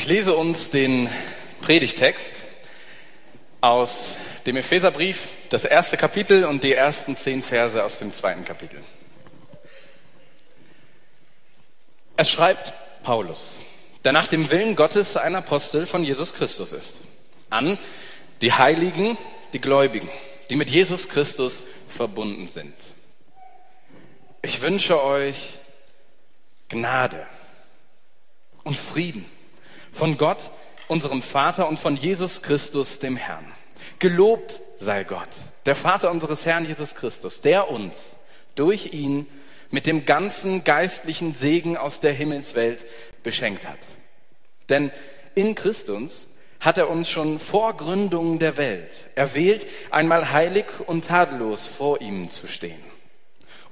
Ich lese uns den Predigtext aus dem Epheserbrief, das erste Kapitel und die ersten zehn Verse aus dem zweiten Kapitel. Es schreibt Paulus, der nach dem Willen Gottes ein Apostel von Jesus Christus ist, an die Heiligen, die Gläubigen, die mit Jesus Christus verbunden sind. Ich wünsche euch Gnade und Frieden von Gott, unserem Vater und von Jesus Christus, dem Herrn. Gelobt sei Gott, der Vater unseres Herrn Jesus Christus, der uns durch ihn mit dem ganzen geistlichen Segen aus der Himmelswelt beschenkt hat. Denn in Christus hat er uns schon vor Gründung der Welt erwählt, einmal heilig und tadellos vor ihm zu stehen.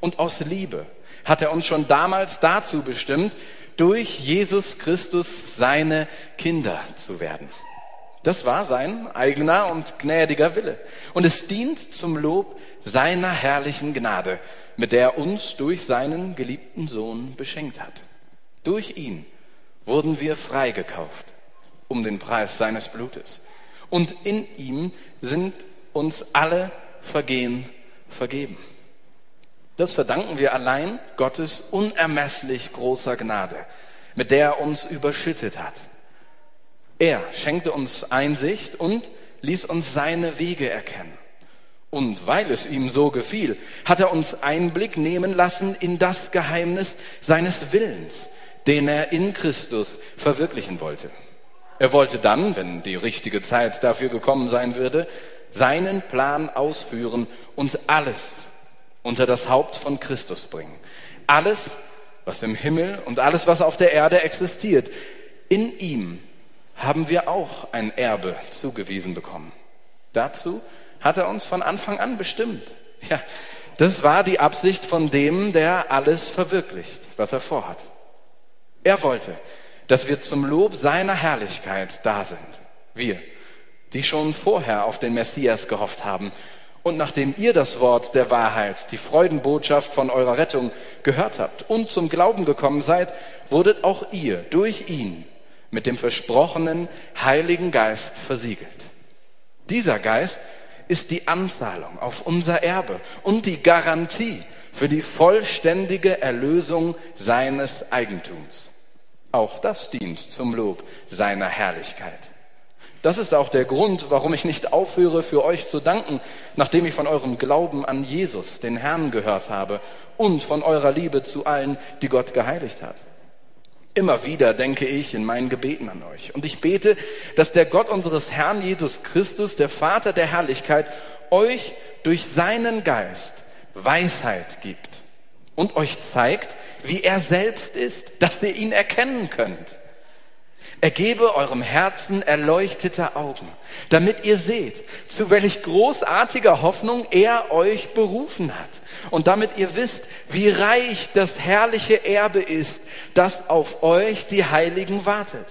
Und aus Liebe hat er uns schon damals dazu bestimmt, durch Jesus Christus seine Kinder zu werden. Das war sein eigener und gnädiger Wille. Und es dient zum Lob seiner herrlichen Gnade, mit der er uns durch seinen geliebten Sohn beschenkt hat. Durch ihn wurden wir freigekauft um den Preis seines Blutes. Und in ihm sind uns alle Vergehen vergeben. Das verdanken wir allein Gottes unermesslich großer Gnade, mit der er uns überschüttet hat. Er schenkte uns Einsicht und ließ uns seine Wege erkennen. Und weil es ihm so gefiel, hat er uns Einblick nehmen lassen in das Geheimnis seines Willens, den er in Christus verwirklichen wollte. Er wollte dann, wenn die richtige Zeit dafür gekommen sein würde, seinen Plan ausführen, uns alles unter das Haupt von Christus bringen. Alles, was im Himmel und alles, was auf der Erde existiert, in ihm haben wir auch ein Erbe zugewiesen bekommen. Dazu hat er uns von Anfang an bestimmt. Ja, das war die Absicht von dem, der alles verwirklicht, was er vorhat. Er wollte, dass wir zum Lob seiner Herrlichkeit da sind. Wir, die schon vorher auf den Messias gehofft haben und nachdem ihr das Wort der Wahrheit, die Freudenbotschaft von eurer Rettung gehört habt und zum Glauben gekommen seid, wurdet auch ihr durch ihn mit dem versprochenen Heiligen Geist versiegelt. Dieser Geist ist die Anzahlung auf unser Erbe und die Garantie für die vollständige Erlösung seines Eigentums. Auch das dient zum Lob seiner Herrlichkeit. Das ist auch der Grund, warum ich nicht aufhöre, für euch zu danken, nachdem ich von eurem Glauben an Jesus, den Herrn, gehört habe und von eurer Liebe zu allen, die Gott geheiligt hat. Immer wieder denke ich in meinen Gebeten an euch. Und ich bete, dass der Gott unseres Herrn Jesus Christus, der Vater der Herrlichkeit, euch durch seinen Geist Weisheit gibt und euch zeigt, wie er selbst ist, dass ihr ihn erkennen könnt er gebe eurem Herzen erleuchtete Augen, damit ihr seht, zu welch großartiger Hoffnung er euch berufen hat. Und damit ihr wisst, wie reich das herrliche Erbe ist, das auf euch die Heiligen wartet.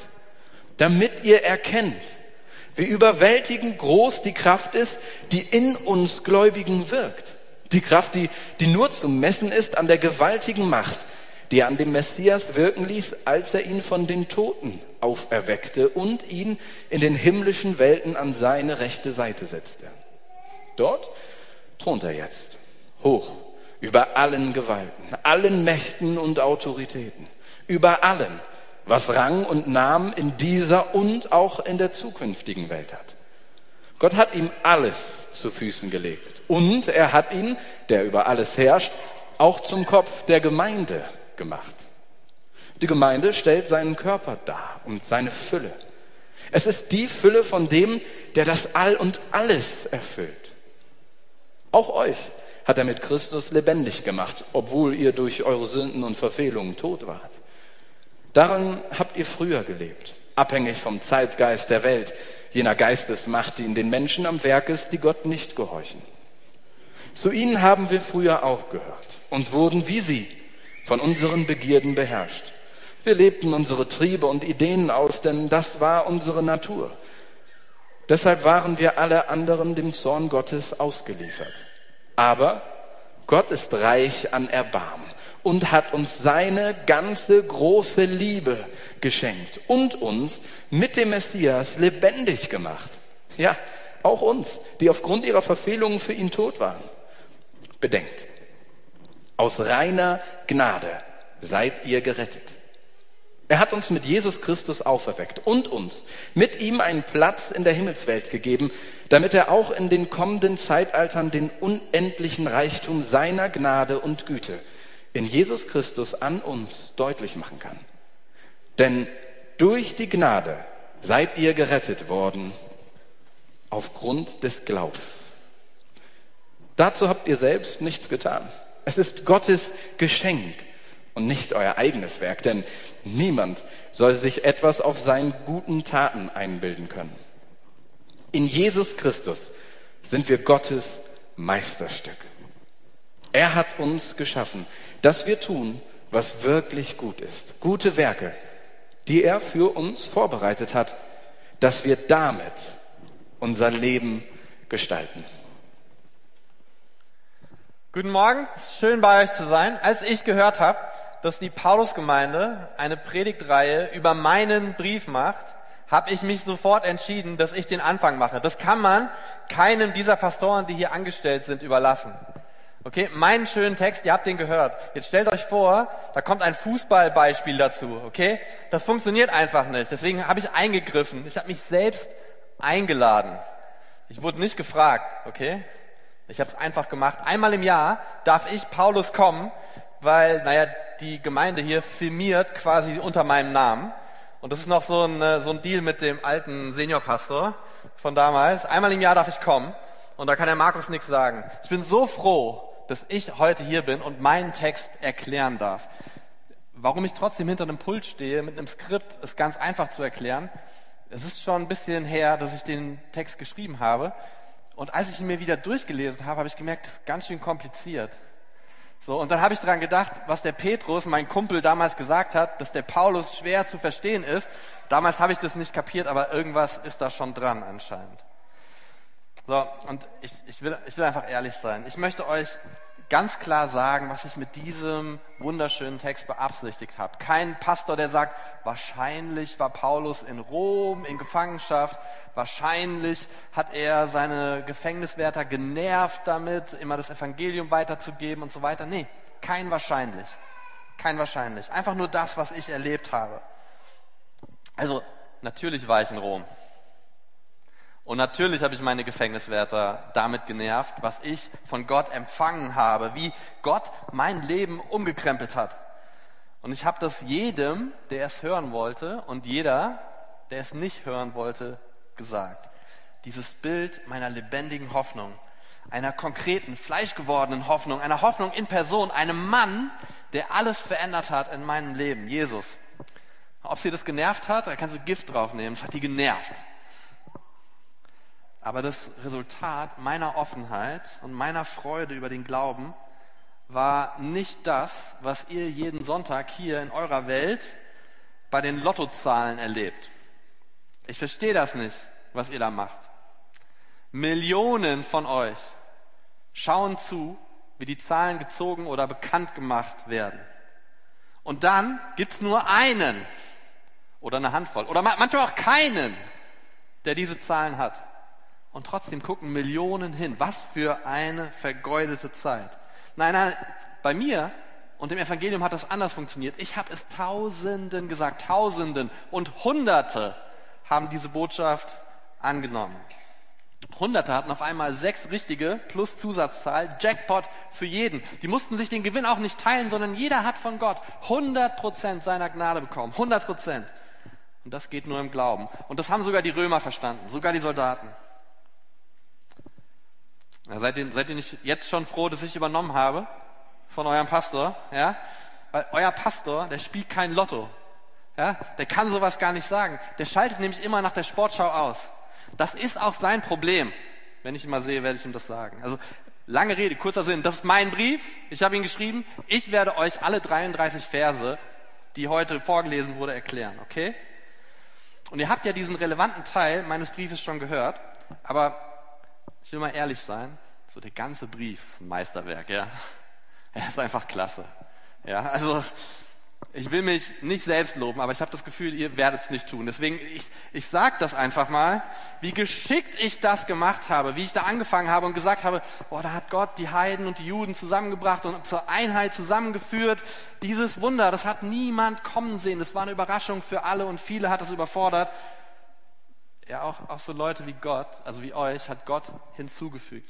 Damit ihr erkennt, wie überwältigend groß die Kraft ist, die in uns Gläubigen wirkt. Die Kraft, die, die nur zu messen ist an der gewaltigen Macht, die an dem Messias wirken ließ, als er ihn von den Toten auferweckte und ihn in den himmlischen Welten an seine rechte Seite setzte. Dort thront er jetzt, hoch über allen Gewalten, allen Mächten und Autoritäten, über allem, was Rang und Namen in dieser und auch in der zukünftigen Welt hat. Gott hat ihm alles zu Füßen gelegt und er hat ihn, der über alles herrscht, auch zum Kopf der Gemeinde gemacht. Die Gemeinde stellt seinen Körper dar und seine Fülle. Es ist die Fülle von dem, der das All und alles erfüllt. Auch euch hat er mit Christus lebendig gemacht, obwohl ihr durch eure Sünden und Verfehlungen tot wart. Daran habt ihr früher gelebt, abhängig vom Zeitgeist der Welt, jener Geistesmacht, die in den Menschen am Werk ist, die Gott nicht gehorchen. Zu ihnen haben wir früher auch gehört und wurden wie sie von unseren Begierden beherrscht. Wir lebten unsere Triebe und Ideen aus, denn das war unsere Natur. Deshalb waren wir alle anderen dem Zorn Gottes ausgeliefert. Aber Gott ist reich an Erbarmen und hat uns seine ganze große Liebe geschenkt und uns mit dem Messias lebendig gemacht. Ja, auch uns, die aufgrund ihrer Verfehlungen für ihn tot waren. Bedenkt, aus reiner Gnade seid ihr gerettet. Er hat uns mit Jesus Christus auferweckt und uns mit ihm einen Platz in der Himmelswelt gegeben, damit er auch in den kommenden Zeitaltern den unendlichen Reichtum seiner Gnade und Güte in Jesus Christus an uns deutlich machen kann. Denn durch die Gnade seid ihr gerettet worden aufgrund des Glaubens. Dazu habt ihr selbst nichts getan. Es ist Gottes Geschenk und nicht euer eigenes Werk, denn niemand soll sich etwas auf seinen guten Taten einbilden können. In Jesus Christus sind wir Gottes Meisterstück. Er hat uns geschaffen, dass wir tun, was wirklich gut ist. Gute Werke, die er für uns vorbereitet hat, dass wir damit unser Leben gestalten. Guten Morgen, schön bei euch zu sein. Als ich gehört habe, dass die Paulusgemeinde eine Predigtreihe über meinen Brief macht, habe ich mich sofort entschieden, dass ich den Anfang mache. Das kann man keinem dieser Pastoren, die hier angestellt sind, überlassen. Okay, meinen schönen Text, ihr habt den gehört. Jetzt stellt euch vor, da kommt ein Fußballbeispiel dazu, okay? Das funktioniert einfach nicht. Deswegen habe ich eingegriffen. Ich habe mich selbst eingeladen. Ich wurde nicht gefragt, okay? Ich habe es einfach gemacht. Einmal im Jahr darf ich Paulus kommen weil, naja, die Gemeinde hier filmiert quasi unter meinem Namen. Und das ist noch so ein, äh, so ein Deal mit dem alten Seniorpastor von damals. Einmal im Jahr darf ich kommen und da kann der Markus nichts sagen. Ich bin so froh, dass ich heute hier bin und meinen Text erklären darf. Warum ich trotzdem hinter einem Pult stehe mit einem Skript, ist ganz einfach zu erklären. Es ist schon ein bisschen her, dass ich den Text geschrieben habe. Und als ich ihn mir wieder durchgelesen habe, habe ich gemerkt, es ist ganz schön kompliziert. So, und dann habe ich daran gedacht, was der Petrus, mein Kumpel, damals gesagt hat, dass der Paulus schwer zu verstehen ist. Damals habe ich das nicht kapiert, aber irgendwas ist da schon dran anscheinend. So, und ich, ich, will, ich will einfach ehrlich sein. Ich möchte euch ganz klar sagen, was ich mit diesem wunderschönen Text beabsichtigt habe. Kein Pastor, der sagt, wahrscheinlich war Paulus in Rom in Gefangenschaft, wahrscheinlich hat er seine Gefängniswärter genervt damit, immer das Evangelium weiterzugeben und so weiter. Nee, kein wahrscheinlich. Kein wahrscheinlich. Einfach nur das, was ich erlebt habe. Also, natürlich war ich in Rom. Und natürlich habe ich meine Gefängniswärter damit genervt, was ich von Gott empfangen habe, wie Gott mein Leben umgekrempelt hat. Und ich habe das jedem, der es hören wollte und jeder, der es nicht hören wollte, gesagt. Dieses Bild meiner lebendigen Hoffnung, einer konkreten, fleischgewordenen Hoffnung, einer Hoffnung in Person, einem Mann, der alles verändert hat in meinem Leben, Jesus. Ob sie das genervt hat, da kannst du Gift draufnehmen, es hat die genervt. Aber das Resultat meiner Offenheit und meiner Freude über den Glauben war nicht das, was ihr jeden Sonntag hier in eurer Welt bei den Lottozahlen erlebt. Ich verstehe das nicht, was ihr da macht. Millionen von euch schauen zu, wie die Zahlen gezogen oder bekannt gemacht werden. Und dann gibt's nur einen oder eine Handvoll oder manchmal auch keinen, der diese Zahlen hat. Und trotzdem gucken Millionen hin. Was für eine vergeudete Zeit. Nein, nein, bei mir und dem Evangelium hat das anders funktioniert. Ich habe es Tausenden gesagt, Tausenden und Hunderte haben diese Botschaft angenommen. Hunderte hatten auf einmal sechs richtige plus Zusatzzahl, Jackpot für jeden. Die mussten sich den Gewinn auch nicht teilen, sondern jeder hat von Gott 100 Prozent seiner Gnade bekommen. 100 Prozent. Und das geht nur im Glauben. Und das haben sogar die Römer verstanden, sogar die Soldaten. Ja, seid, ihr, seid ihr nicht jetzt schon froh, dass ich übernommen habe von eurem Pastor? Ja? Weil euer Pastor, der spielt kein Lotto. Ja? Der kann sowas gar nicht sagen. Der schaltet nämlich immer nach der Sportschau aus. Das ist auch sein Problem. Wenn ich ihn mal sehe, werde ich ihm das sagen. Also lange Rede, kurzer Sinn. Das ist mein Brief. Ich habe ihn geschrieben. Ich werde euch alle 33 Verse, die heute vorgelesen wurde, erklären. Okay? Und ihr habt ja diesen relevanten Teil meines Briefes schon gehört. Aber ich will mal ehrlich sein, so der ganze Brief ist ein Meisterwerk, ja. Er ist einfach klasse. Ja, also ich will mich nicht selbst loben, aber ich habe das Gefühl, ihr werdet es nicht tun. Deswegen, ich, ich sage das einfach mal, wie geschickt ich das gemacht habe, wie ich da angefangen habe und gesagt habe, boah, da hat Gott die Heiden und die Juden zusammengebracht und zur Einheit zusammengeführt. Dieses Wunder, das hat niemand kommen sehen. Das war eine Überraschung für alle und viele hat es überfordert. Ja, auch, auch so Leute wie Gott, also wie euch, hat Gott hinzugefügt.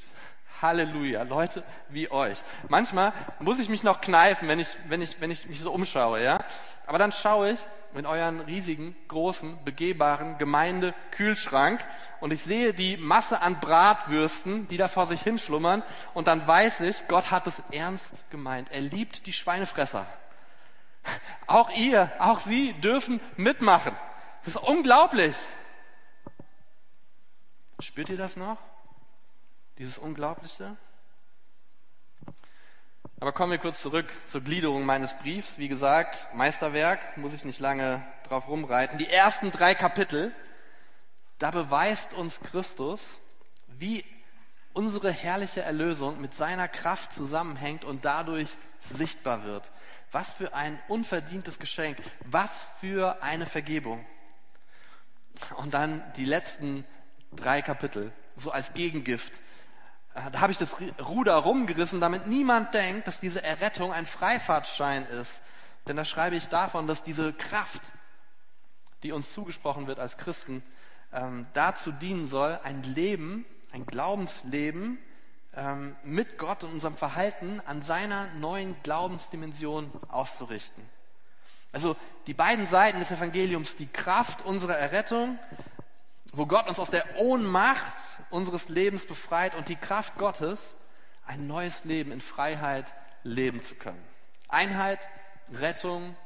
Halleluja, Leute wie euch. Manchmal muss ich mich noch kneifen, wenn ich, wenn ich, wenn ich mich so umschaue, ja. Aber dann schaue ich in euren riesigen, großen, begehbaren Gemeinde-Kühlschrank und ich sehe die Masse an Bratwürsten, die da vor sich hinschlummern und dann weiß ich, Gott hat es ernst gemeint. Er liebt die Schweinefresser. Auch ihr, auch sie dürfen mitmachen. Das ist unglaublich. Spürt ihr das noch? Dieses Unglaubliche. Aber kommen wir kurz zurück zur Gliederung meines Briefs. Wie gesagt, Meisterwerk, muss ich nicht lange drauf rumreiten. Die ersten drei Kapitel, da beweist uns Christus, wie unsere herrliche Erlösung mit seiner Kraft zusammenhängt und dadurch sichtbar wird. Was für ein unverdientes Geschenk, was für eine Vergebung. Und dann die letzten drei Kapitel, so als Gegengift äh, da habe ich das Ruder rumgerissen, damit niemand denkt, dass diese Errettung ein Freifahrtschein ist. Denn da schreibe ich davon, dass diese Kraft, die uns zugesprochen wird als Christen, ähm, dazu dienen soll, ein Leben, ein Glaubensleben ähm, mit Gott und unserem Verhalten an seiner neuen Glaubensdimension auszurichten. Also die beiden Seiten des Evangeliums, die Kraft unserer Errettung, wo Gott uns aus der Ohnmacht unseres Lebens befreit und die Kraft Gottes, ein neues Leben in Freiheit leben zu können. Einheit, Rettung,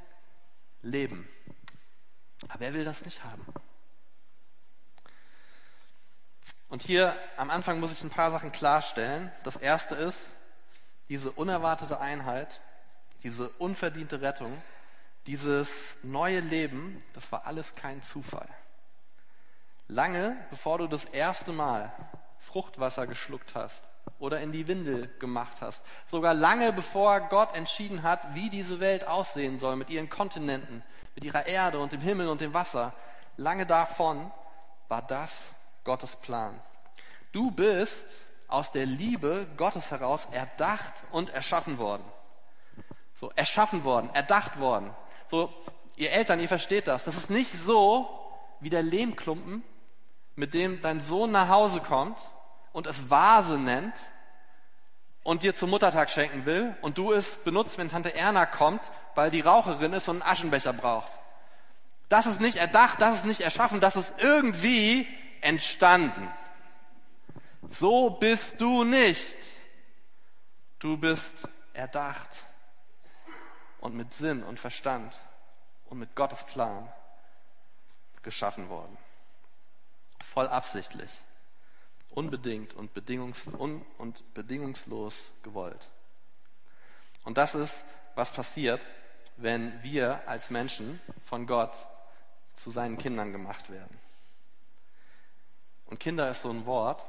Leben. Aber wer will das nicht haben? Und hier am Anfang muss ich ein paar Sachen klarstellen. Das erste ist, diese unerwartete Einheit, diese unverdiente Rettung, dieses neue Leben, das war alles kein Zufall. Lange bevor du das erste Mal Fruchtwasser geschluckt hast oder in die Windel gemacht hast, sogar lange bevor Gott entschieden hat, wie diese Welt aussehen soll mit ihren Kontinenten, mit ihrer Erde und dem Himmel und dem Wasser, lange davon war das Gottes Plan. Du bist aus der Liebe Gottes heraus erdacht und erschaffen worden. So, erschaffen worden, erdacht worden. So, ihr Eltern, ihr versteht das. Das ist nicht so wie der Lehmklumpen, mit dem dein Sohn nach Hause kommt und es Vase nennt und dir zum Muttertag schenken will und du es benutzt, wenn Tante Erna kommt, weil die Raucherin ist und einen Aschenbecher braucht. Das ist nicht erdacht, das ist nicht erschaffen, das ist irgendwie entstanden. So bist du nicht. Du bist erdacht und mit Sinn und Verstand und mit Gottes Plan geschaffen worden voll absichtlich, unbedingt und, bedingungs un und bedingungslos gewollt. Und das ist, was passiert, wenn wir als Menschen von Gott zu seinen Kindern gemacht werden. Und Kinder ist so ein Wort,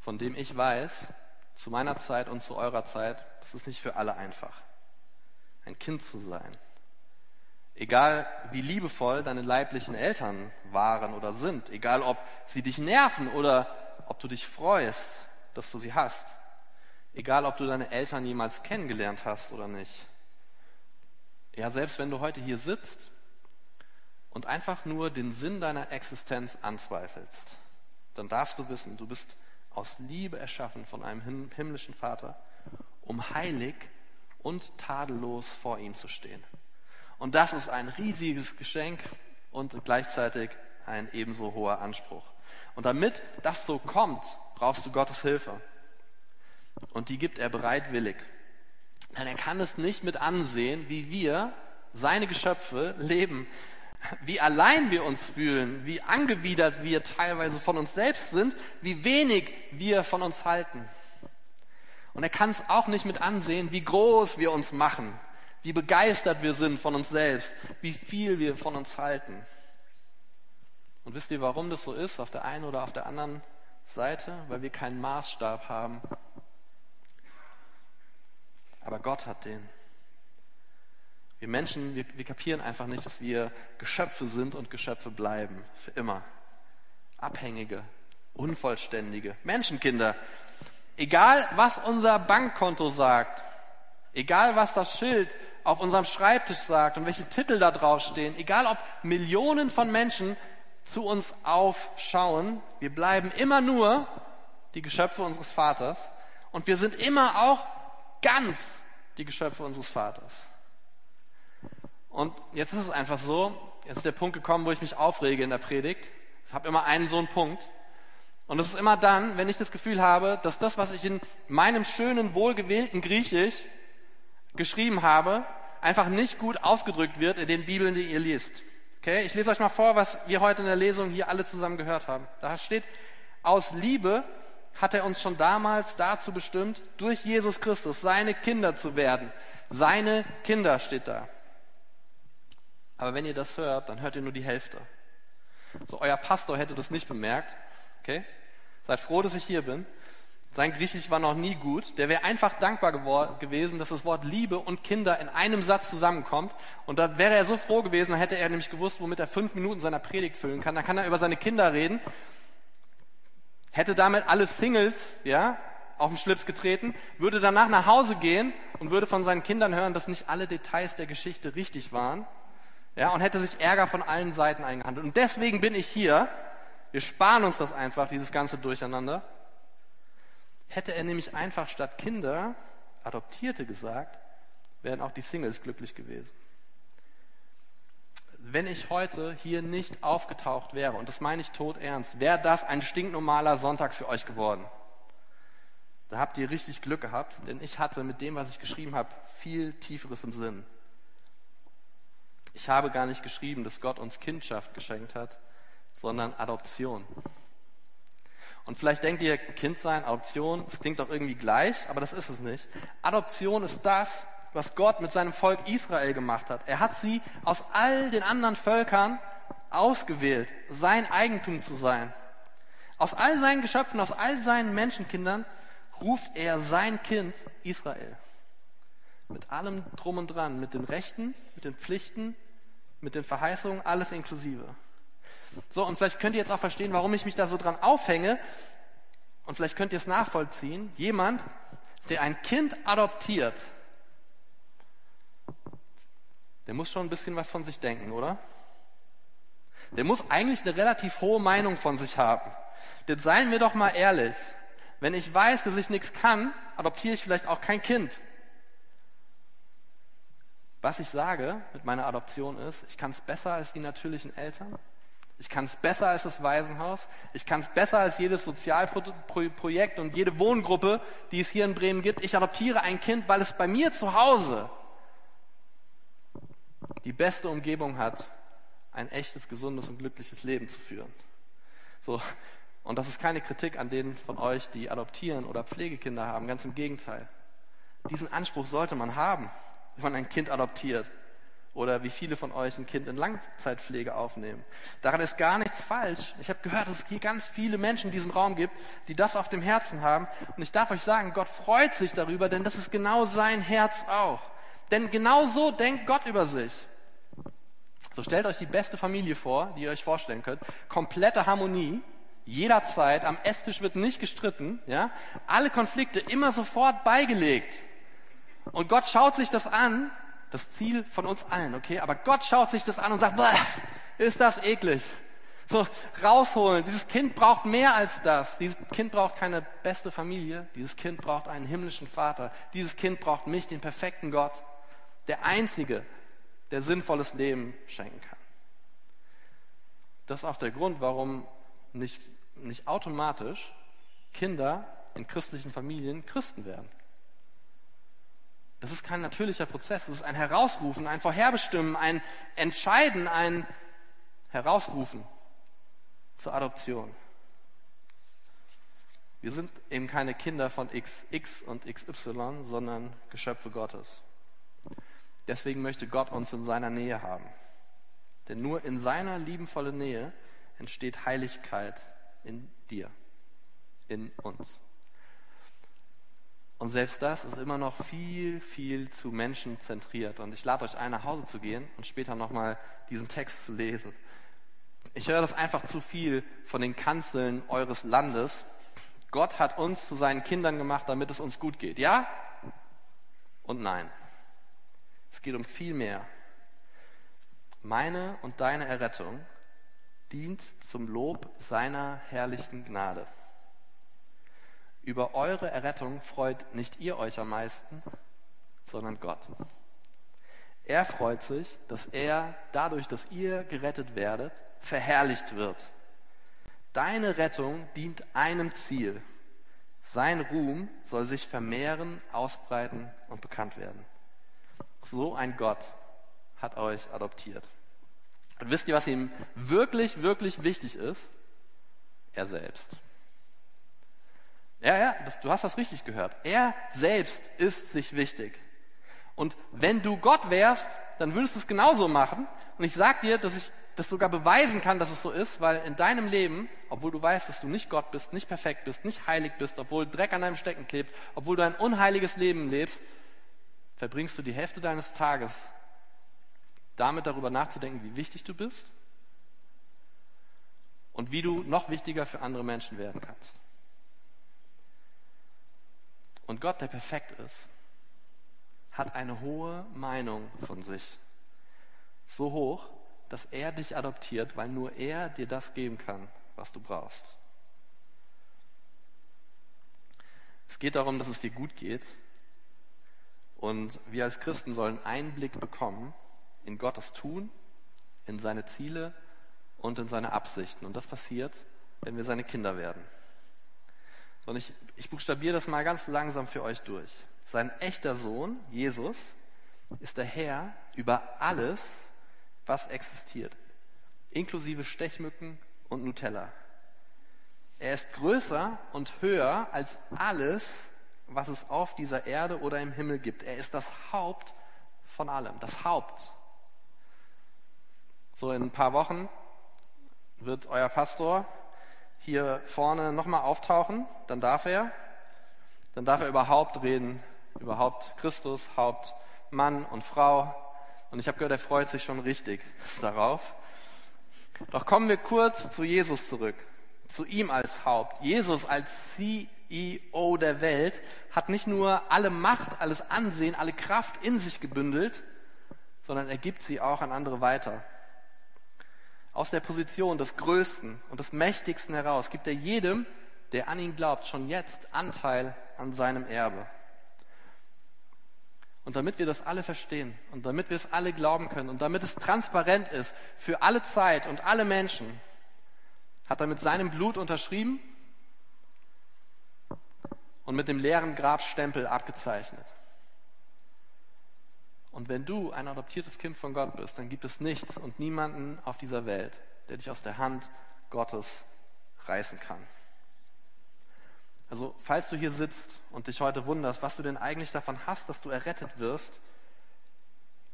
von dem ich weiß, zu meiner Zeit und zu eurer Zeit, das ist nicht für alle einfach, ein Kind zu sein. Egal wie liebevoll deine leiblichen Eltern waren oder sind, egal ob sie dich nerven oder ob du dich freust, dass du sie hast, egal ob du deine Eltern jemals kennengelernt hast oder nicht. Ja, selbst wenn du heute hier sitzt und einfach nur den Sinn deiner Existenz anzweifelst, dann darfst du wissen, du bist aus Liebe erschaffen von einem himmlischen Vater, um heilig und tadellos vor ihm zu stehen. Und das ist ein riesiges Geschenk und gleichzeitig ein ebenso hoher Anspruch. Und damit das so kommt, brauchst du Gottes Hilfe. Und die gibt er bereitwillig. Denn er kann es nicht mit ansehen, wie wir, seine Geschöpfe, leben, wie allein wir uns fühlen, wie angewidert wir teilweise von uns selbst sind, wie wenig wir von uns halten. Und er kann es auch nicht mit ansehen, wie groß wir uns machen, wie begeistert wir sind von uns selbst, wie viel wir von uns halten. Und wisst ihr, warum das so ist, auf der einen oder auf der anderen Seite? Weil wir keinen Maßstab haben. Aber Gott hat den. Wir Menschen, wir, wir kapieren einfach nicht, dass wir Geschöpfe sind und Geschöpfe bleiben. Für immer. Abhängige, unvollständige Menschenkinder. Egal, was unser Bankkonto sagt, egal, was das Schild auf unserem Schreibtisch sagt und welche Titel da draufstehen, egal, ob Millionen von Menschen zu uns aufschauen, wir bleiben immer nur die Geschöpfe unseres Vaters und wir sind immer auch ganz die Geschöpfe unseres Vaters. Und jetzt ist es einfach so, jetzt ist der Punkt gekommen, wo ich mich aufrege in der Predigt. Ich habe immer einen so einen Punkt. Und es ist immer dann, wenn ich das Gefühl habe, dass das, was ich in meinem schönen, wohlgewählten Griechisch geschrieben habe, einfach nicht gut ausgedrückt wird in den Bibeln, die ihr liest. Okay, ich lese euch mal vor, was wir heute in der Lesung hier alle zusammen gehört haben. Da steht, aus Liebe hat er uns schon damals dazu bestimmt, durch Jesus Christus seine Kinder zu werden. Seine Kinder steht da. Aber wenn ihr das hört, dann hört ihr nur die Hälfte. So, euer Pastor hätte das nicht bemerkt. Okay? Seid froh, dass ich hier bin. Sein Griechisch war noch nie gut. Der wäre einfach dankbar gewesen, dass das Wort Liebe und Kinder in einem Satz zusammenkommt. Und da wäre er so froh gewesen, dann hätte er nämlich gewusst, womit er fünf Minuten seiner Predigt füllen kann. Dann kann er über seine Kinder reden. Hätte damit alle Singles, ja, auf den Schlips getreten, würde danach nach Hause gehen und würde von seinen Kindern hören, dass nicht alle Details der Geschichte richtig waren ja, und hätte sich Ärger von allen Seiten eingehandelt. Und deswegen bin ich hier. Wir sparen uns das einfach, dieses ganze Durcheinander. Hätte er nämlich einfach statt Kinder Adoptierte gesagt, wären auch die Singles glücklich gewesen. Wenn ich heute hier nicht aufgetaucht wäre, und das meine ich tot ernst, wäre das ein stinknormaler Sonntag für euch geworden. Da habt ihr richtig Glück gehabt, denn ich hatte mit dem, was ich geschrieben habe, viel Tieferes im Sinn. Ich habe gar nicht geschrieben, dass Gott uns Kindschaft geschenkt hat, sondern Adoption. Und vielleicht denkt ihr, Kind sein, Adoption, das klingt doch irgendwie gleich, aber das ist es nicht. Adoption ist das, was Gott mit seinem Volk Israel gemacht hat. Er hat sie aus all den anderen Völkern ausgewählt, sein Eigentum zu sein. Aus all seinen Geschöpfen, aus all seinen Menschenkindern ruft er sein Kind Israel. Mit allem drum und dran, mit den Rechten, mit den Pflichten, mit den Verheißungen, alles inklusive. So, und vielleicht könnt ihr jetzt auch verstehen, warum ich mich da so dran aufhänge. Und vielleicht könnt ihr es nachvollziehen. Jemand, der ein Kind adoptiert, der muss schon ein bisschen was von sich denken, oder? Der muss eigentlich eine relativ hohe Meinung von sich haben. Denn seien wir doch mal ehrlich. Wenn ich weiß, dass ich nichts kann, adoptiere ich vielleicht auch kein Kind. Was ich sage mit meiner Adoption ist, ich kann es besser als die natürlichen Eltern. Ich kann es besser als das Waisenhaus. Ich kann es besser als jedes Sozialprojekt und jede Wohngruppe, die es hier in Bremen gibt. Ich adoptiere ein Kind, weil es bei mir zu Hause die beste Umgebung hat, ein echtes, gesundes und glückliches Leben zu führen. So. Und das ist keine Kritik an denen von euch, die adoptieren oder Pflegekinder haben. Ganz im Gegenteil. Diesen Anspruch sollte man haben wenn man ein Kind adoptiert oder wie viele von euch ein Kind in Langzeitpflege aufnehmen. Daran ist gar nichts falsch. Ich habe gehört, dass es hier ganz viele Menschen in diesem Raum gibt, die das auf dem Herzen haben. Und ich darf euch sagen, Gott freut sich darüber, denn das ist genau sein Herz auch. Denn genau so denkt Gott über sich. So stellt euch die beste Familie vor, die ihr euch vorstellen könnt. Komplette Harmonie, jederzeit. Am Esstisch wird nicht gestritten. Ja? Alle Konflikte immer sofort beigelegt. Und Gott schaut sich das an, das Ziel von uns allen, okay? Aber Gott schaut sich das an und sagt, ist das eklig. So, rausholen. Dieses Kind braucht mehr als das. Dieses Kind braucht keine beste Familie. Dieses Kind braucht einen himmlischen Vater. Dieses Kind braucht mich, den perfekten Gott. Der Einzige, der sinnvolles Leben schenken kann. Das ist auch der Grund, warum nicht, nicht automatisch Kinder in christlichen Familien Christen werden. Das ist kein natürlicher Prozess, das ist ein Herausrufen, ein Vorherbestimmen, ein Entscheiden, ein Herausrufen zur Adoption. Wir sind eben keine Kinder von XX und XY, sondern Geschöpfe Gottes. Deswegen möchte Gott uns in seiner Nähe haben. Denn nur in seiner liebenvollen Nähe entsteht Heiligkeit in dir, in uns. Und selbst das ist immer noch viel, viel zu menschenzentriert. Und ich lade euch ein, nach Hause zu gehen und später nochmal diesen Text zu lesen. Ich höre das einfach zu viel von den Kanzeln eures Landes. Gott hat uns zu seinen Kindern gemacht, damit es uns gut geht. Ja und nein. Es geht um viel mehr. Meine und deine Errettung dient zum Lob seiner herrlichen Gnade. Über eure Errettung freut nicht ihr euch am meisten, sondern Gott. Er freut sich, dass er dadurch, dass ihr gerettet werdet, verherrlicht wird. Deine Rettung dient einem Ziel. Sein Ruhm soll sich vermehren, ausbreiten und bekannt werden. So ein Gott hat euch adoptiert. Und wisst ihr, was ihm wirklich, wirklich wichtig ist? Er selbst. Ja, ja, das, du hast das richtig gehört. Er selbst ist sich wichtig. Und wenn du Gott wärst, dann würdest du es genauso machen. Und ich sag dir, dass ich das sogar beweisen kann, dass es so ist, weil in deinem Leben, obwohl du weißt, dass du nicht Gott bist, nicht perfekt bist, nicht heilig bist, obwohl Dreck an deinem Stecken klebt, obwohl du ein unheiliges Leben lebst, verbringst du die Hälfte deines Tages damit darüber nachzudenken, wie wichtig du bist und wie du noch wichtiger für andere Menschen werden kannst. Und Gott, der perfekt ist, hat eine hohe Meinung von sich. So hoch, dass er dich adoptiert, weil nur er dir das geben kann, was du brauchst. Es geht darum, dass es dir gut geht. Und wir als Christen sollen Einblick bekommen in Gottes Tun, in seine Ziele und in seine Absichten. Und das passiert, wenn wir seine Kinder werden. Und ich, ich buchstabiere das mal ganz langsam für euch durch. Sein echter Sohn, Jesus, ist der Herr über alles, was existiert, inklusive Stechmücken und Nutella. Er ist größer und höher als alles, was es auf dieser Erde oder im Himmel gibt. Er ist das Haupt von allem, das Haupt. So in ein paar Wochen wird euer Pastor hier vorne nochmal auftauchen, dann darf er, dann darf er überhaupt reden, überhaupt Christus, Haupt, Mann und Frau. Und ich habe gehört, er freut sich schon richtig darauf. Doch kommen wir kurz zu Jesus zurück, zu ihm als Haupt. Jesus als CEO der Welt hat nicht nur alle Macht, alles Ansehen, alle Kraft in sich gebündelt, sondern er gibt sie auch an andere weiter. Aus der Position des Größten und des Mächtigsten heraus gibt er jedem, der an ihn glaubt, schon jetzt Anteil an seinem Erbe. Und damit wir das alle verstehen und damit wir es alle glauben können und damit es transparent ist für alle Zeit und alle Menschen, hat er mit seinem Blut unterschrieben und mit dem leeren Grabstempel abgezeichnet. Und wenn du ein adoptiertes Kind von Gott bist, dann gibt es nichts und niemanden auf dieser Welt, der dich aus der Hand Gottes reißen kann. Also, falls du hier sitzt und dich heute wunderst, was du denn eigentlich davon hast, dass du errettet wirst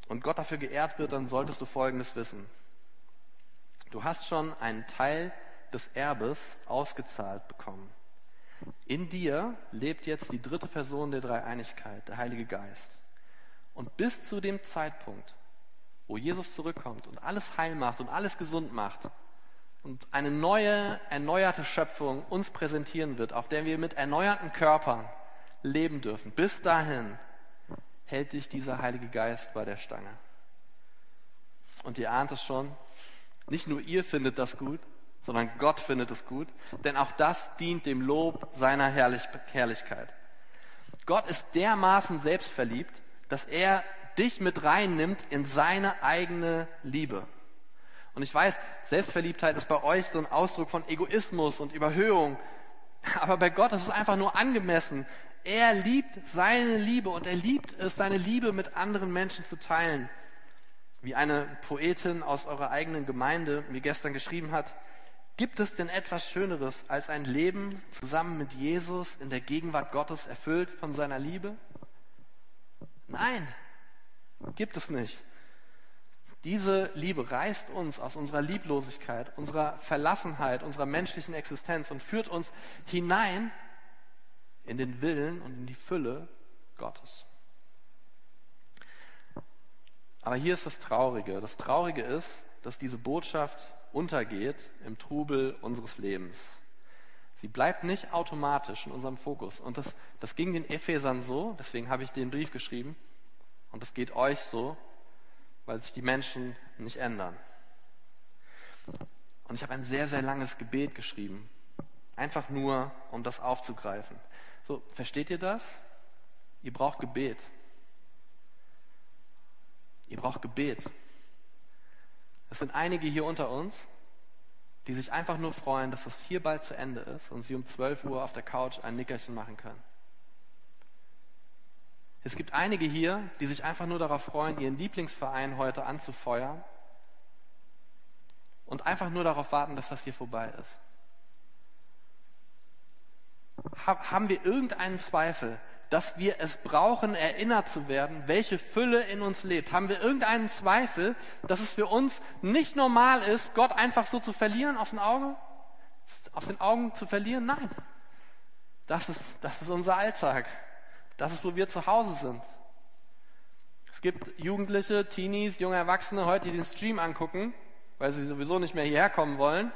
und Gott dafür geehrt wird, dann solltest du Folgendes wissen. Du hast schon einen Teil des Erbes ausgezahlt bekommen. In dir lebt jetzt die dritte Person der Dreieinigkeit, der Heilige Geist. Und bis zu dem Zeitpunkt, wo Jesus zurückkommt und alles heil macht und alles gesund macht und eine neue, erneuerte Schöpfung uns präsentieren wird, auf der wir mit erneuerten Körpern leben dürfen, bis dahin hält dich dieser Heilige Geist bei der Stange. Und ihr ahnt es schon, nicht nur ihr findet das gut, sondern Gott findet es gut, denn auch das dient dem Lob seiner Herrlichkeit. Gott ist dermaßen selbstverliebt, dass er dich mit reinnimmt in seine eigene Liebe. Und ich weiß, Selbstverliebtheit ist bei euch so ein Ausdruck von Egoismus und Überhöhung. Aber bei Gott ist es einfach nur angemessen. Er liebt seine Liebe und er liebt es, seine Liebe mit anderen Menschen zu teilen. Wie eine Poetin aus eurer eigenen Gemeinde mir gestern geschrieben hat, gibt es denn etwas Schöneres als ein Leben zusammen mit Jesus in der Gegenwart Gottes erfüllt von seiner Liebe? Nein, gibt es nicht. Diese Liebe reißt uns aus unserer Lieblosigkeit, unserer Verlassenheit, unserer menschlichen Existenz und führt uns hinein in den Willen und in die Fülle Gottes. Aber hier ist das Traurige. Das Traurige ist, dass diese Botschaft untergeht im Trubel unseres Lebens. Sie bleibt nicht automatisch in unserem Fokus. Und das, das ging den Ephesern so, deswegen habe ich den Brief geschrieben. Und das geht euch so, weil sich die Menschen nicht ändern. Und ich habe ein sehr, sehr langes Gebet geschrieben. Einfach nur, um das aufzugreifen. So, versteht ihr das? Ihr braucht Gebet. Ihr braucht Gebet. Es sind einige hier unter uns, die sich einfach nur freuen, dass das hier bald zu Ende ist und sie um 12 Uhr auf der Couch ein Nickerchen machen können. Es gibt einige hier, die sich einfach nur darauf freuen, ihren Lieblingsverein heute anzufeuern und einfach nur darauf warten, dass das hier vorbei ist. Haben wir irgendeinen Zweifel, dass wir es brauchen, erinnert zu werden, welche Fülle in uns lebt? Haben wir irgendeinen Zweifel, dass es für uns nicht normal ist, Gott einfach so zu verlieren aus den Augen? Aus den Augen zu verlieren? Nein. Das ist, das ist unser Alltag. Das ist, wo wir zu Hause sind. Es gibt Jugendliche, Teenies, junge Erwachsene heute, die den Stream angucken, weil sie sowieso nicht mehr hierher kommen wollen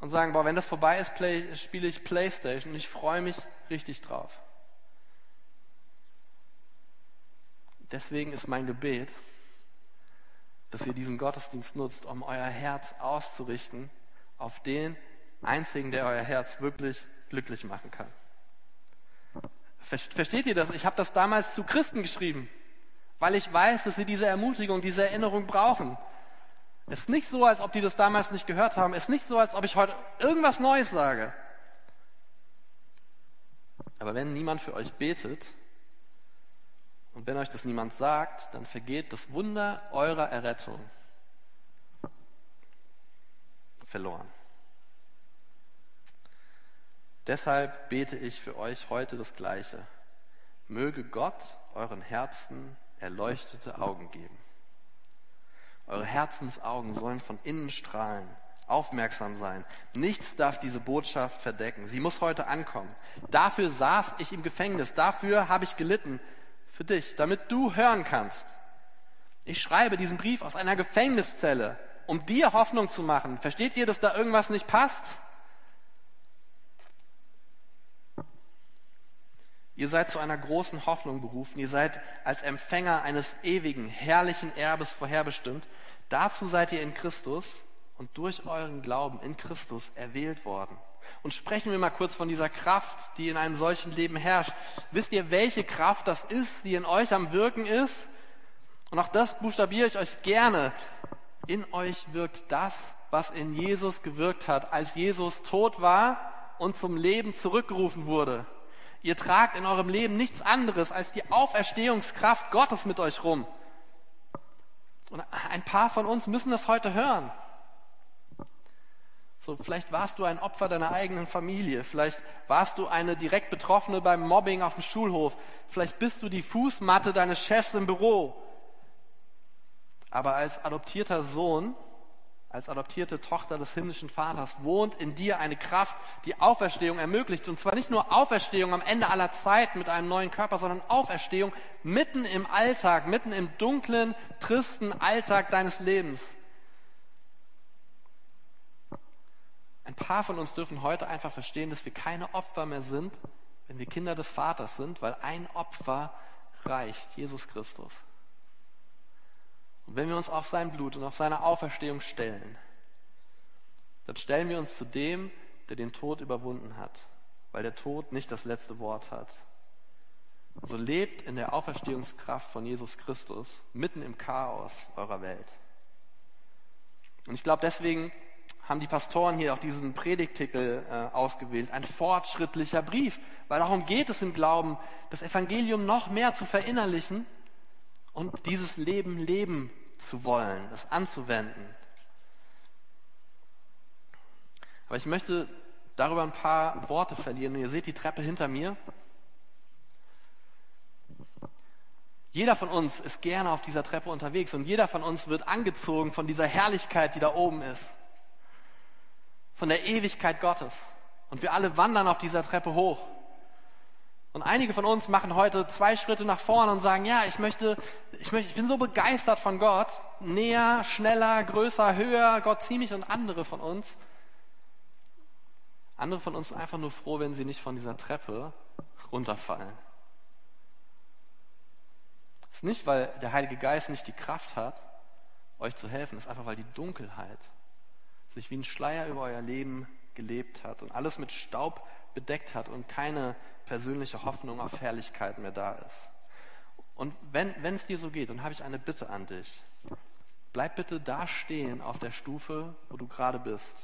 und sagen, boah, wenn das vorbei ist, play, spiele ich Playstation und ich freue mich richtig drauf. Deswegen ist mein Gebet, dass ihr diesen Gottesdienst nutzt, um euer Herz auszurichten auf den einzigen, der euer Herz wirklich glücklich machen kann. Versteht ihr das? Ich habe das damals zu Christen geschrieben, weil ich weiß, dass sie diese Ermutigung, diese Erinnerung brauchen. Es ist nicht so, als ob die das damals nicht gehört haben. Es ist nicht so, als ob ich heute irgendwas Neues sage. Aber wenn niemand für euch betet und wenn euch das niemand sagt, dann vergeht das Wunder eurer Errettung verloren. Deshalb bete ich für euch heute das Gleiche. Möge Gott euren Herzen erleuchtete Augen geben eure Herzensaugen sollen von innen strahlen, aufmerksam sein. Nichts darf diese Botschaft verdecken. Sie muss heute ankommen. Dafür saß ich im Gefängnis. Dafür habe ich gelitten. Für dich, damit du hören kannst. Ich schreibe diesen Brief aus einer Gefängniszelle, um dir Hoffnung zu machen. Versteht ihr, dass da irgendwas nicht passt? Ihr seid zu einer großen Hoffnung berufen. Ihr seid als Empfänger eines ewigen, herrlichen Erbes vorherbestimmt. Dazu seid ihr in Christus und durch euren Glauben in Christus erwählt worden. Und sprechen wir mal kurz von dieser Kraft, die in einem solchen Leben herrscht. Wisst ihr, welche Kraft das ist, die in euch am Wirken ist? Und auch das buchstabiere ich euch gerne. In euch wirkt das, was in Jesus gewirkt hat, als Jesus tot war und zum Leben zurückgerufen wurde. Ihr tragt in eurem Leben nichts anderes als die Auferstehungskraft Gottes mit euch rum. Und ein paar von uns müssen das heute hören. So, vielleicht warst du ein Opfer deiner eigenen Familie. Vielleicht warst du eine direkt Betroffene beim Mobbing auf dem Schulhof. Vielleicht bist du die Fußmatte deines Chefs im Büro. Aber als adoptierter Sohn als adoptierte Tochter des himmlischen Vaters wohnt in dir eine Kraft, die Auferstehung ermöglicht. Und zwar nicht nur Auferstehung am Ende aller Zeit mit einem neuen Körper, sondern Auferstehung mitten im Alltag, mitten im dunklen, tristen Alltag deines Lebens. Ein paar von uns dürfen heute einfach verstehen, dass wir keine Opfer mehr sind, wenn wir Kinder des Vaters sind, weil ein Opfer reicht, Jesus Christus. Und wenn wir uns auf sein Blut und auf seine Auferstehung stellen, dann stellen wir uns zu dem, der den Tod überwunden hat, weil der Tod nicht das letzte Wort hat. Also lebt in der Auferstehungskraft von Jesus Christus mitten im Chaos eurer Welt. Und ich glaube, deswegen haben die Pastoren hier auch diesen Predigtitel äh, ausgewählt, ein fortschrittlicher Brief, weil darum geht es im Glauben, das Evangelium noch mehr zu verinnerlichen und dieses Leben leben zu wollen, es anzuwenden. Aber ich möchte darüber ein paar Worte verlieren. Ihr seht die Treppe hinter mir. Jeder von uns ist gerne auf dieser Treppe unterwegs und jeder von uns wird angezogen von dieser Herrlichkeit, die da oben ist. Von der Ewigkeit Gottes. Und wir alle wandern auf dieser Treppe hoch. Und einige von uns machen heute zwei Schritte nach vorne und sagen, ja, ich möchte, ich möchte, ich bin so begeistert von Gott. Näher, schneller, größer, höher, Gott zieh mich und andere von uns. Andere von uns sind einfach nur froh, wenn sie nicht von dieser Treppe runterfallen. Es ist nicht, weil der Heilige Geist nicht die Kraft hat, euch zu helfen, es ist einfach, weil die Dunkelheit sich wie ein Schleier über euer Leben gelebt hat und alles mit Staub bedeckt hat und keine persönliche Hoffnung auf Herrlichkeit mehr da ist. Und wenn, es dir so geht, dann habe ich eine Bitte an dich. Bleib bitte da stehen auf der Stufe, wo du gerade bist.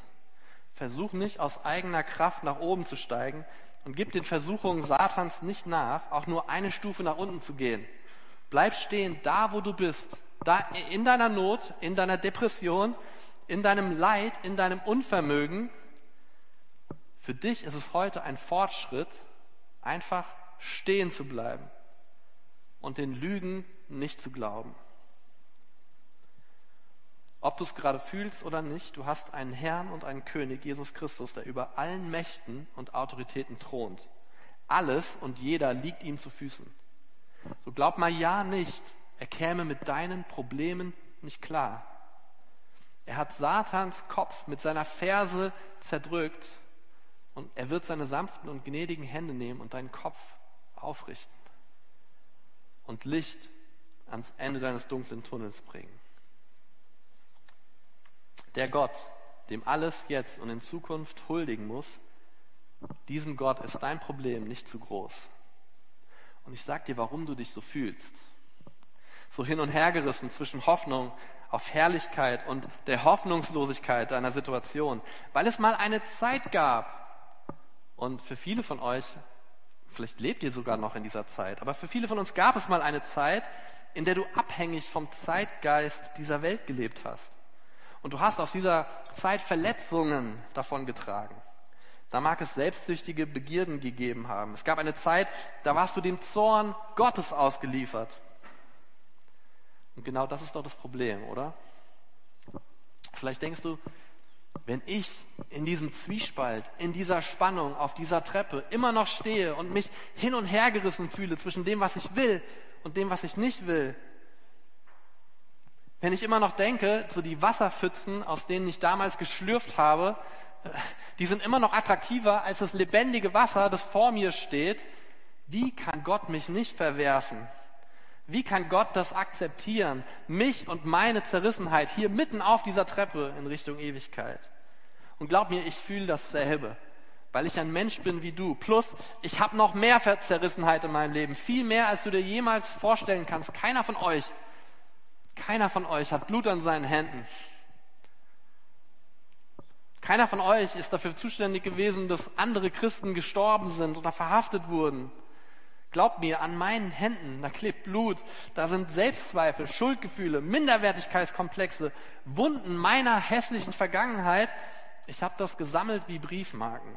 Versuch nicht aus eigener Kraft nach oben zu steigen und gib den Versuchungen Satans nicht nach, auch nur eine Stufe nach unten zu gehen. Bleib stehen da, wo du bist, da in deiner Not, in deiner Depression, in deinem Leid, in deinem Unvermögen. Für dich ist es heute ein Fortschritt, einfach stehen zu bleiben und den Lügen nicht zu glauben. Ob du es gerade fühlst oder nicht, du hast einen Herrn und einen König, Jesus Christus, der über allen Mächten und Autoritäten thront. Alles und jeder liegt ihm zu Füßen. So glaub mal ja nicht, er käme mit deinen Problemen nicht klar. Er hat Satans Kopf mit seiner Ferse zerdrückt und er wird seine sanften und gnädigen Hände nehmen und deinen Kopf aufrichten und Licht ans Ende deines dunklen Tunnels bringen. Der Gott, dem alles jetzt und in Zukunft huldigen muss, diesem Gott ist dein Problem nicht zu groß. Und ich sage dir, warum du dich so fühlst. So hin und her gerissen zwischen Hoffnung auf Herrlichkeit und der Hoffnungslosigkeit deiner Situation. Weil es mal eine Zeit gab, und für viele von euch, vielleicht lebt ihr sogar noch in dieser Zeit, aber für viele von uns gab es mal eine Zeit, in der du abhängig vom Zeitgeist dieser Welt gelebt hast. Und du hast aus dieser Zeit Verletzungen davon getragen. Da mag es selbstsüchtige Begierden gegeben haben. Es gab eine Zeit, da warst du dem Zorn Gottes ausgeliefert. Und genau das ist doch das Problem, oder? Vielleicht denkst du, wenn ich in diesem Zwiespalt, in dieser Spannung, auf dieser Treppe immer noch stehe und mich hin und her gerissen fühle zwischen dem, was ich will und dem, was ich nicht will, wenn ich immer noch denke, so die Wasserpfützen, aus denen ich damals geschlürft habe, äh, die sind immer noch attraktiver als das lebendige Wasser, das vor mir steht, wie kann Gott mich nicht verwerfen? Wie kann Gott das akzeptieren? Mich und meine Zerrissenheit hier mitten auf dieser Treppe in Richtung Ewigkeit. Und glaub mir, ich fühle dasselbe, weil ich ein Mensch bin wie du. Plus, ich habe noch mehr Zerrissenheit in meinem Leben, viel mehr, als du dir jemals vorstellen kannst. Keiner von euch keiner von euch hat Blut an seinen Händen. Keiner von euch ist dafür zuständig gewesen, dass andere Christen gestorben sind oder verhaftet wurden. Glaubt mir, an meinen Händen, da klebt Blut, da sind Selbstzweifel, Schuldgefühle, Minderwertigkeitskomplexe, Wunden meiner hässlichen Vergangenheit. Ich habe das gesammelt wie Briefmarken.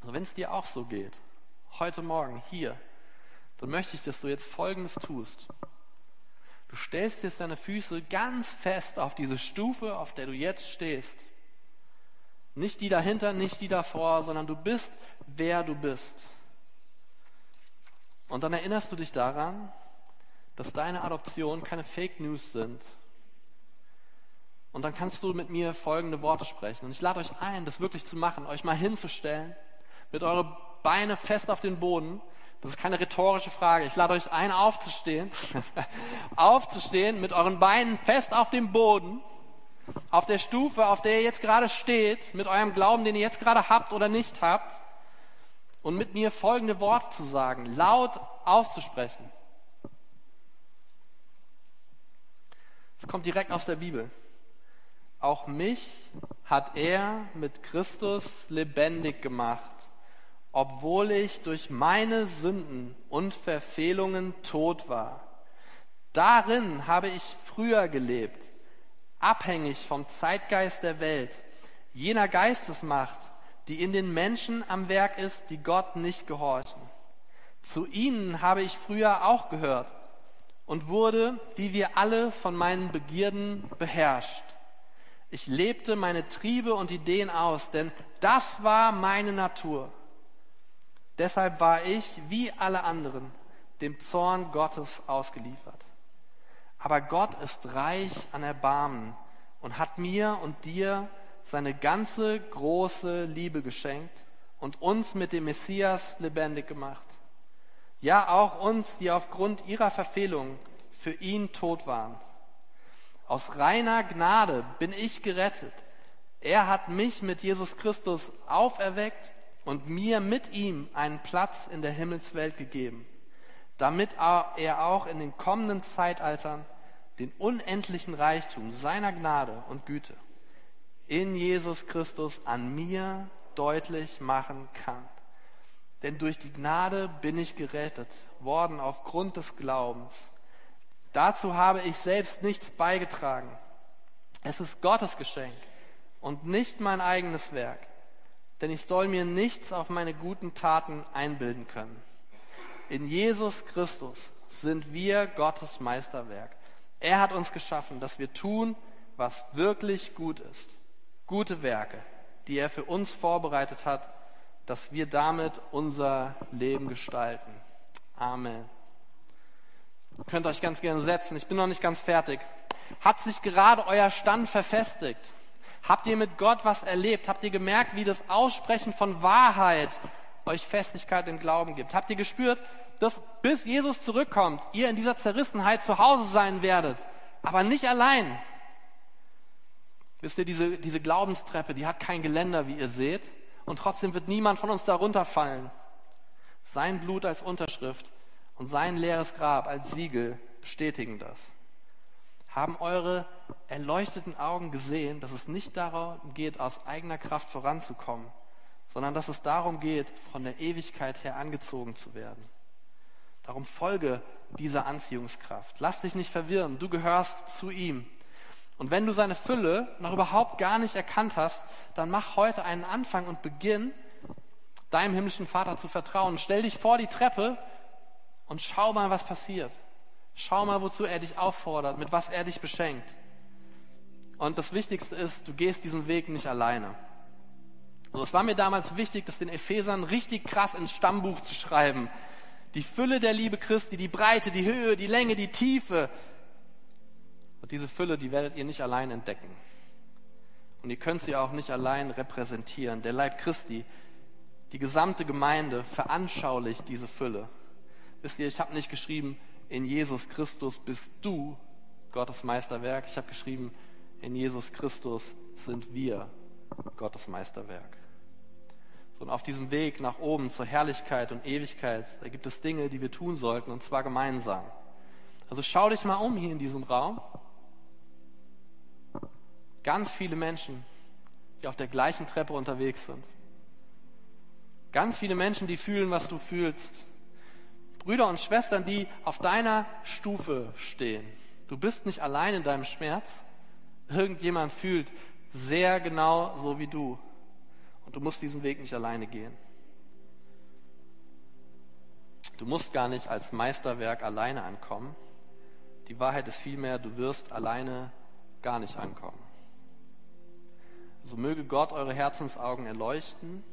Also wenn es dir auch so geht, heute Morgen hier, dann möchte ich, dass du jetzt Folgendes tust. Du stellst jetzt deine Füße ganz fest auf diese Stufe, auf der du jetzt stehst. Nicht die dahinter, nicht die davor, sondern du bist, wer du bist. Und dann erinnerst du dich daran, dass deine Adoption keine Fake News sind. Und dann kannst du mit mir folgende Worte sprechen. Und ich lade euch ein, das wirklich zu machen, euch mal hinzustellen, mit euren Beine fest auf den Boden das ist keine rhetorische Frage. Ich lade euch ein, aufzustehen. aufzustehen, mit euren Beinen fest auf dem Boden, auf der Stufe, auf der ihr jetzt gerade steht, mit eurem Glauben, den ihr jetzt gerade habt oder nicht habt, und mit mir folgende Worte zu sagen, laut auszusprechen. Es kommt direkt aus der Bibel. Auch mich hat er mit Christus lebendig gemacht obwohl ich durch meine Sünden und Verfehlungen tot war. Darin habe ich früher gelebt, abhängig vom Zeitgeist der Welt, jener Geistesmacht, die in den Menschen am Werk ist, die Gott nicht gehorchen. Zu ihnen habe ich früher auch gehört und wurde, wie wir alle, von meinen Begierden beherrscht. Ich lebte meine Triebe und Ideen aus, denn das war meine Natur. Deshalb war ich, wie alle anderen, dem Zorn Gottes ausgeliefert. Aber Gott ist reich an Erbarmen und hat mir und dir seine ganze große Liebe geschenkt und uns mit dem Messias lebendig gemacht. Ja, auch uns, die aufgrund ihrer Verfehlung für ihn tot waren. Aus reiner Gnade bin ich gerettet. Er hat mich mit Jesus Christus auferweckt und mir mit ihm einen Platz in der Himmelswelt gegeben, damit er auch in den kommenden Zeitaltern den unendlichen Reichtum seiner Gnade und Güte in Jesus Christus an mir deutlich machen kann. Denn durch die Gnade bin ich gerettet worden aufgrund des Glaubens. Dazu habe ich selbst nichts beigetragen. Es ist Gottes Geschenk und nicht mein eigenes Werk. Denn ich soll mir nichts auf meine guten Taten einbilden können. In Jesus Christus sind wir Gottes Meisterwerk. Er hat uns geschaffen, dass wir tun, was wirklich gut ist. Gute Werke, die er für uns vorbereitet hat, dass wir damit unser Leben gestalten. Amen. Ihr könnt euch ganz gerne setzen. Ich bin noch nicht ganz fertig. Hat sich gerade euer Stand verfestigt? Habt ihr mit Gott was erlebt? Habt ihr gemerkt, wie das Aussprechen von Wahrheit euch Festigkeit im Glauben gibt? Habt ihr gespürt, dass bis Jesus zurückkommt, ihr in dieser Zerrissenheit zu Hause sein werdet, aber nicht allein? Wisst ihr, diese, diese Glaubenstreppe, die hat kein Geländer, wie ihr seht, und trotzdem wird niemand von uns darunter fallen. Sein Blut als Unterschrift und sein leeres Grab als Siegel bestätigen das. Haben eure erleuchteten Augen gesehen, dass es nicht darum geht, aus eigener Kraft voranzukommen, sondern dass es darum geht, von der Ewigkeit her angezogen zu werden. Darum folge dieser Anziehungskraft. Lass dich nicht verwirren, du gehörst zu ihm. Und wenn du seine Fülle noch überhaupt gar nicht erkannt hast, dann mach heute einen Anfang und beginn, deinem himmlischen Vater zu vertrauen. Stell dich vor die Treppe und schau mal, was passiert. Schau mal, wozu er dich auffordert, mit was er dich beschenkt. Und das Wichtigste ist, du gehst diesen Weg nicht alleine. Also es war mir damals wichtig, das den Ephesern richtig krass ins Stammbuch zu schreiben. Die Fülle der Liebe Christi, die Breite, die Höhe, die Länge, die Tiefe, und diese Fülle, die werdet ihr nicht allein entdecken. Und ihr könnt sie auch nicht allein repräsentieren. Der Leib Christi, die gesamte Gemeinde veranschaulicht diese Fülle. Wisst ihr, ich habe nicht geschrieben, in Jesus Christus bist du Gottes Meisterwerk. Ich habe geschrieben, in Jesus Christus sind wir Gottes Meisterwerk. und auf diesem Weg nach oben zur Herrlichkeit und Ewigkeit, da gibt es Dinge, die wir tun sollten, und zwar gemeinsam. Also schau dich mal um hier in diesem Raum Ganz viele Menschen, die auf der gleichen Treppe unterwegs sind. Ganz viele Menschen, die fühlen, was du fühlst. Brüder und Schwestern, die auf deiner Stufe stehen. Du bist nicht allein in deinem Schmerz. Irgendjemand fühlt sehr genau so wie du. Und du musst diesen Weg nicht alleine gehen. Du musst gar nicht als Meisterwerk alleine ankommen. Die Wahrheit ist vielmehr, du wirst alleine gar nicht ankommen. So möge Gott eure Herzensaugen erleuchten,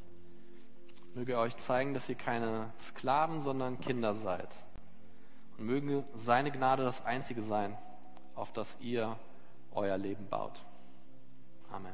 möge er euch zeigen, dass ihr keine Sklaven, sondern Kinder seid. Und möge seine Gnade das Einzige sein, auf das ihr euer Leben baut. Amen.